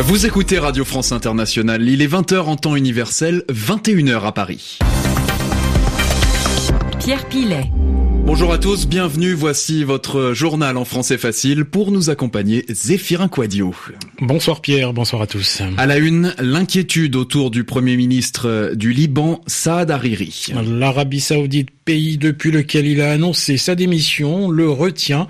Vous écoutez Radio France Internationale, il est 20h en temps universel, 21h à Paris. Pierre Pilet. Bonjour à tous, bienvenue, voici votre journal en français facile pour nous accompagner Zéphirin Quadio. Bonsoir Pierre, bonsoir à tous. À la une, l'inquiétude autour du Premier ministre du Liban, Saad Hariri. L'Arabie Saoudite, pays depuis lequel il a annoncé sa démission, le retient.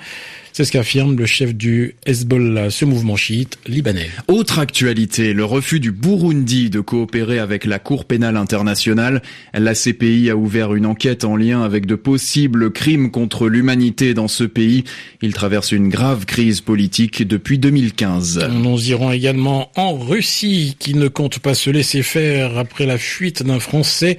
C'est ce qu'affirme le chef du Hezbollah, ce mouvement chiite libanais. Autre actualité, le refus du Burundi de coopérer avec la Cour pénale internationale. La CPI a ouvert une enquête en lien avec de possibles crimes contre l'humanité dans ce pays. Il traverse une grave crise politique depuis 2015. Nous irons également en Russie, qui ne compte pas se laisser faire après la fuite d'un Français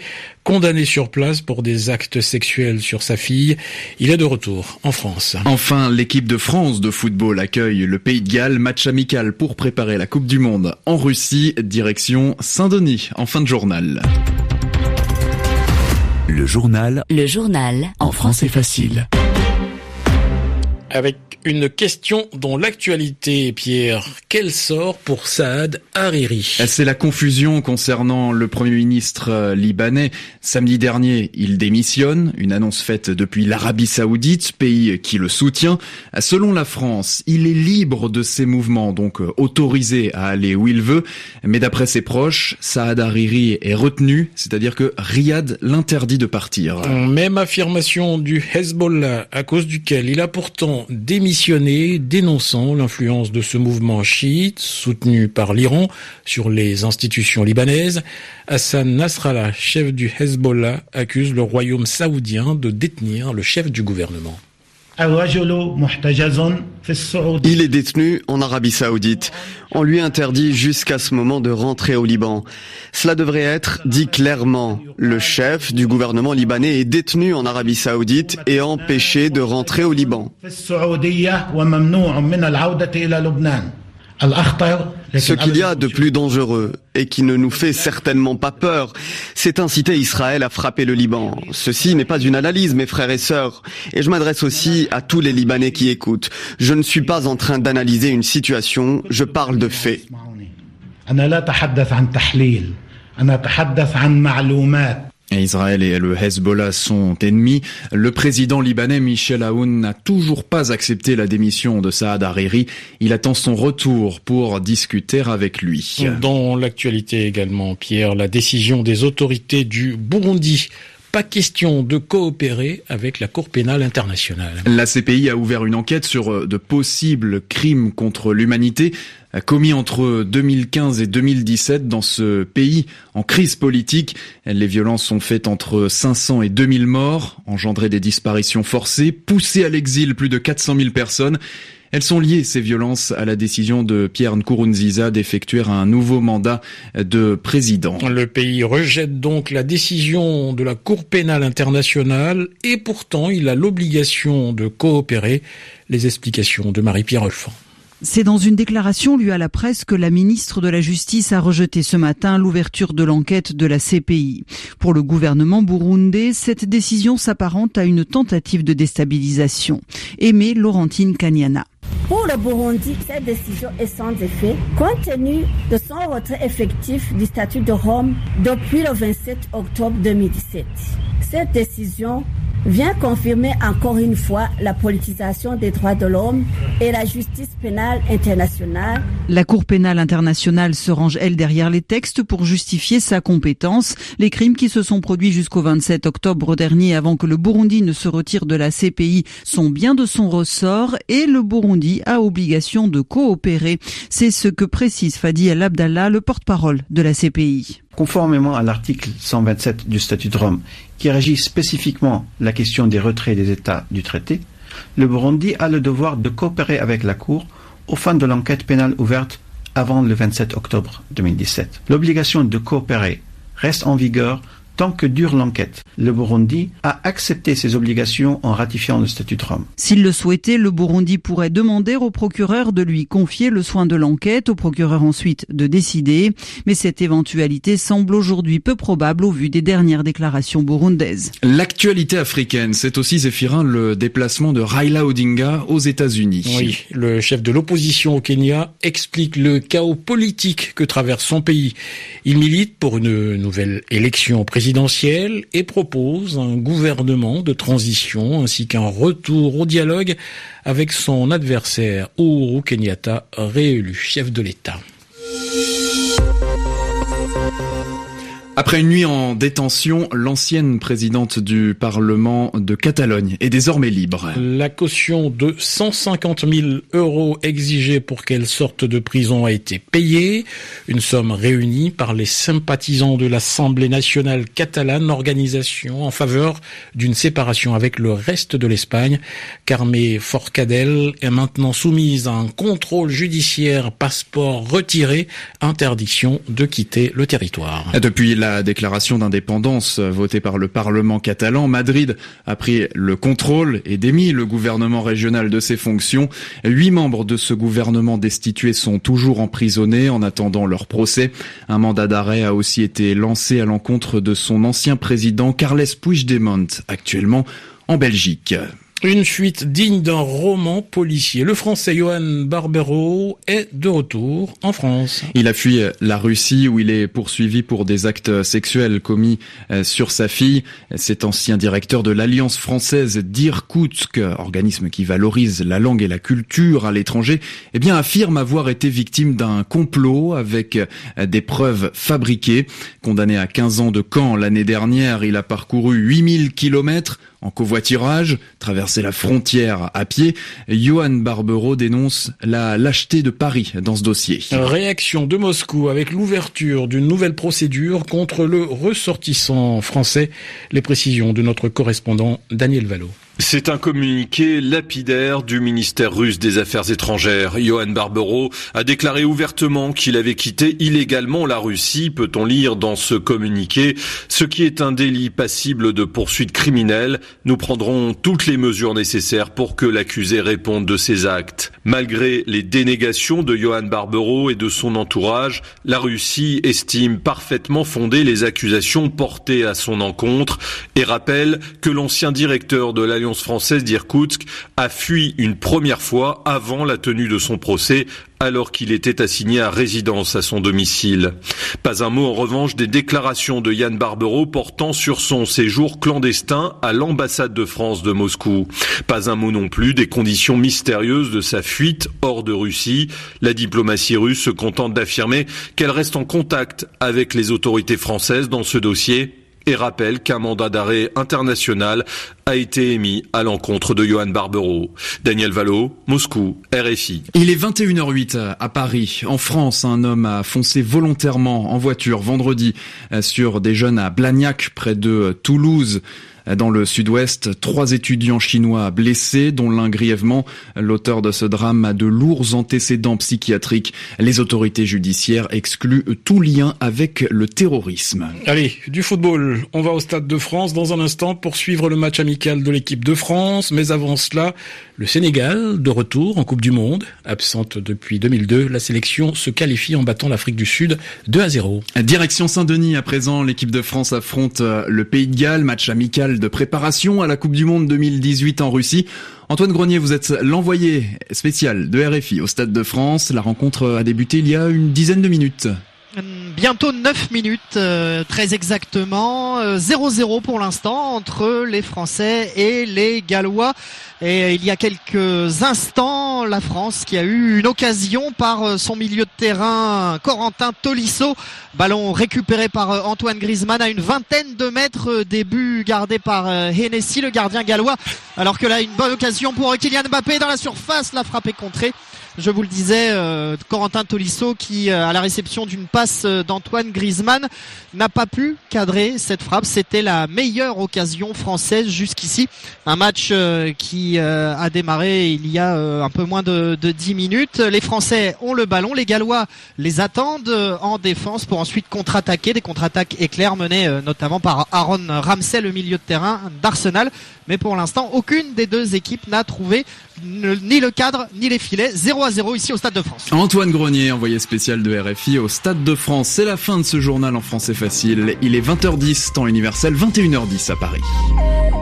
condamné sur place pour des actes sexuels sur sa fille. Il est de retour en France. Enfin, l'équipe de France de football accueille le Pays de Galles, match amical pour préparer la Coupe du Monde en Russie, direction Saint-Denis, en fin de journal. Le journal. Le journal. En français facile. Avec une question dont l'actualité, Pierre, quel sort pour Saad Hariri? C'est la confusion concernant le Premier ministre euh, libanais. Samedi dernier, il démissionne, une annonce faite depuis l'Arabie saoudite, pays qui le soutient. Selon la France, il est libre de ses mouvements, donc euh, autorisé à aller où il veut. Mais d'après ses proches, Saad Hariri est retenu, c'est-à-dire que Riyad l'interdit de partir. Même affirmation du Hezbollah, à cause duquel il a pourtant démissionné dénonçant l'influence de ce mouvement chiite soutenu par l'Iran sur les institutions libanaises. Hassan Nasrallah, chef du Hezbollah, accuse le royaume saoudien de détenir le chef du gouvernement. Il est détenu en Arabie Saoudite. On lui interdit jusqu'à ce moment de rentrer au Liban. Cela devrait être dit clairement. Le chef du gouvernement libanais est détenu en Arabie Saoudite et empêché de rentrer au Liban. Ce qu'il y a de plus dangereux et qui ne nous fait certainement pas peur, c'est inciter Israël à frapper le Liban. Ceci n'est pas une analyse, mes frères et sœurs, et je m'adresse aussi à tous les Libanais qui écoutent. Je ne suis pas en train d'analyser une situation, je parle de faits. Israël et le Hezbollah sont ennemis. Le président libanais Michel Aoun n'a toujours pas accepté la démission de Saad Hariri. Il attend son retour pour discuter avec lui. Dans l'actualité également, Pierre, la décision des autorités du Burundi pas question de coopérer avec la Cour pénale internationale. La CPI a ouvert une enquête sur de possibles crimes contre l'humanité commis entre 2015 et 2017 dans ce pays en crise politique. Les violences sont faites entre 500 et 2000 morts, engendré des disparitions forcées, poussé à l'exil plus de 400 000 personnes. Elles sont liées, ces violences, à la décision de Pierre Nkurunziza d'effectuer un nouveau mandat de président. Le pays rejette donc la décision de la Cour pénale internationale et pourtant il a l'obligation de coopérer. Les explications de Marie-Pierre Olfan. C'est dans une déclaration lue à la presse que la ministre de la Justice a rejeté ce matin l'ouverture de l'enquête de la CPI. Pour le gouvernement burundais, cette décision s'apparente à une tentative de déstabilisation. Aimée Laurentine Kanyana. Pour le Burundi, cette décision est sans effet compte tenu de son retrait effectif du statut de Rome depuis le 27 octobre 2017. Cette décision vient confirmer encore une fois la politisation des droits de l'homme et la justice pénale internationale. La Cour pénale internationale se range, elle, derrière les textes pour justifier sa compétence. Les crimes qui se sont produits jusqu'au 27 octobre dernier avant que le Burundi ne se retire de la CPI sont bien de son ressort et le Burundi a obligation de coopérer. C'est ce que précise Fadi El Abdallah, le porte-parole de la CPI. Conformément à l'article 127 du statut de Rome, qui régit spécifiquement la question des retraits des États du traité, le Burundi a le devoir de coopérer avec la Cour aux fins de l'enquête pénale ouverte avant le 27 octobre 2017. L'obligation de coopérer reste en vigueur tant que dure l'enquête. Le Burundi a accepté ses obligations en ratifiant le statut de Rome. S'il le souhaitait, le Burundi pourrait demander au procureur de lui confier le soin de l'enquête, au procureur ensuite de décider. Mais cette éventualité semble aujourd'hui peu probable au vu des dernières déclarations burundaises. L'actualité africaine, c'est aussi Zéphirin le déplacement de Raila Odinga aux États-Unis. Oui, le chef de l'opposition au Kenya explique le chaos politique que traverse son pays. Il milite pour une nouvelle élection présidentielle et propose un gouvernement de transition ainsi qu'un retour au dialogue avec son adversaire Uhuru Kenyatta, réélu chef de l'État. Après une nuit en détention, l'ancienne présidente du Parlement de Catalogne est désormais libre. La caution de 150 000 euros exigée pour qu'elle sorte de prison a été payée. Une somme réunie par les sympathisants de l'Assemblée nationale catalane, organisation en faveur d'une séparation avec le reste de l'Espagne. Carmé Forcadell est maintenant soumise à un contrôle judiciaire, passeport retiré, interdiction de quitter le territoire. Depuis la la déclaration d'indépendance votée par le Parlement catalan, Madrid a pris le contrôle et démis le gouvernement régional de ses fonctions. Huit membres de ce gouvernement destitué sont toujours emprisonnés en attendant leur procès. Un mandat d'arrêt a aussi été lancé à l'encontre de son ancien président Carles Puigdemont, actuellement en Belgique. Une fuite digne d'un roman policier. Le français Johan Barbero est de retour en France. Il a fui la Russie où il est poursuivi pour des actes sexuels commis euh, sur sa fille. Cet ancien directeur de l'Alliance française d'Irkoutsk, organisme qui valorise la langue et la culture à l'étranger, eh affirme avoir été victime d'un complot avec euh, des preuves fabriquées. Condamné à 15 ans de camp l'année dernière, il a parcouru 8000 kilomètres en covoiturage, traverser la frontière à pied, Johan Barbero dénonce la lâcheté de Paris dans ce dossier. Réaction de Moscou avec l'ouverture d'une nouvelle procédure contre le ressortissant français. Les précisions de notre correspondant Daniel Valo. C'est un communiqué lapidaire du ministère russe des Affaires étrangères. Johan Barbero a déclaré ouvertement qu'il avait quitté illégalement la Russie, peut-on lire dans ce communiqué, ce qui est un délit passible de poursuite criminelle? Nous prendrons toutes les mesures nécessaires pour que l'accusé réponde de ses actes. Malgré les dénégations de Johan Barbero et de son entourage, la Russie estime parfaitement fondées les accusations portées à son encontre et rappelle que l'ancien directeur de l'Alliance française d'Irkoutsk a fui une première fois avant la tenue de son procès alors qu'il était assigné à résidence à son domicile. Pas un mot en revanche des déclarations de Yann Barbero portant sur son séjour clandestin à l'ambassade de France de Moscou. Pas un mot non plus des conditions mystérieuses de sa fuite hors de Russie. La diplomatie russe se contente d'affirmer qu'elle reste en contact avec les autorités françaises dans ce dossier et rappelle qu'un mandat d'arrêt international a été émis à l'encontre de Johan Barbero. Daniel Valo, Moscou, RFI. Il est 21h08 à Paris. En France, un homme a foncé volontairement en voiture vendredi sur des jeunes à Blagnac, près de Toulouse. Dans le sud-ouest, trois étudiants chinois blessés, dont l'un grièvement. L'auteur de ce drame a de lourds antécédents psychiatriques. Les autorités judiciaires excluent tout lien avec le terrorisme. Allez, du football. On va au Stade de France dans un instant pour suivre le match amical de l'équipe de France. Mais avant cela, le Sénégal, de retour en Coupe du Monde. Absente depuis 2002, la sélection se qualifie en battant l'Afrique du Sud 2 à 0. Direction Saint-Denis à présent. L'équipe de France affronte le Pays de Galles. Match amical de préparation à la Coupe du Monde 2018 en Russie. Antoine Grenier, vous êtes l'envoyé spécial de RFI au Stade de France. La rencontre a débuté il y a une dizaine de minutes bientôt 9 minutes, euh, très exactement. 0-0 euh, pour l'instant entre les Français et les Gallois. Et il y a quelques instants, la France qui a eu une occasion par euh, son milieu de terrain, Corentin Tolisso. Ballon récupéré par Antoine Griezmann à une vingtaine de mètres. Début gardé par Hennessy, le gardien gallois. Alors que là, une bonne occasion pour Kylian Mbappé dans la surface. La frappe est contrée. Je vous le disais, euh, Corentin Tolisso qui, à la réception d'une passe d'Antoine Griezmann, n'a pas pu cadrer cette frappe. C'était la meilleure occasion française jusqu'ici. Un match qui a démarré il y a un peu moins de, de 10 minutes. Les Français ont le ballon, les Gallois les attendent en défense pour ensuite contre-attaquer. Des contre-attaques éclairs menées notamment par Aaron Ramsey, le milieu de terrain d'Arsenal. Mais pour l'instant, aucune des deux équipes n'a trouvé ni le cadre ni les filets. 0 à 0 ici au Stade de France. Antoine Grenier, envoyé spécial de RFI au Stade de France. C'est la fin de ce journal en français facile. Il est 20h10 temps universel, 21h10 à Paris.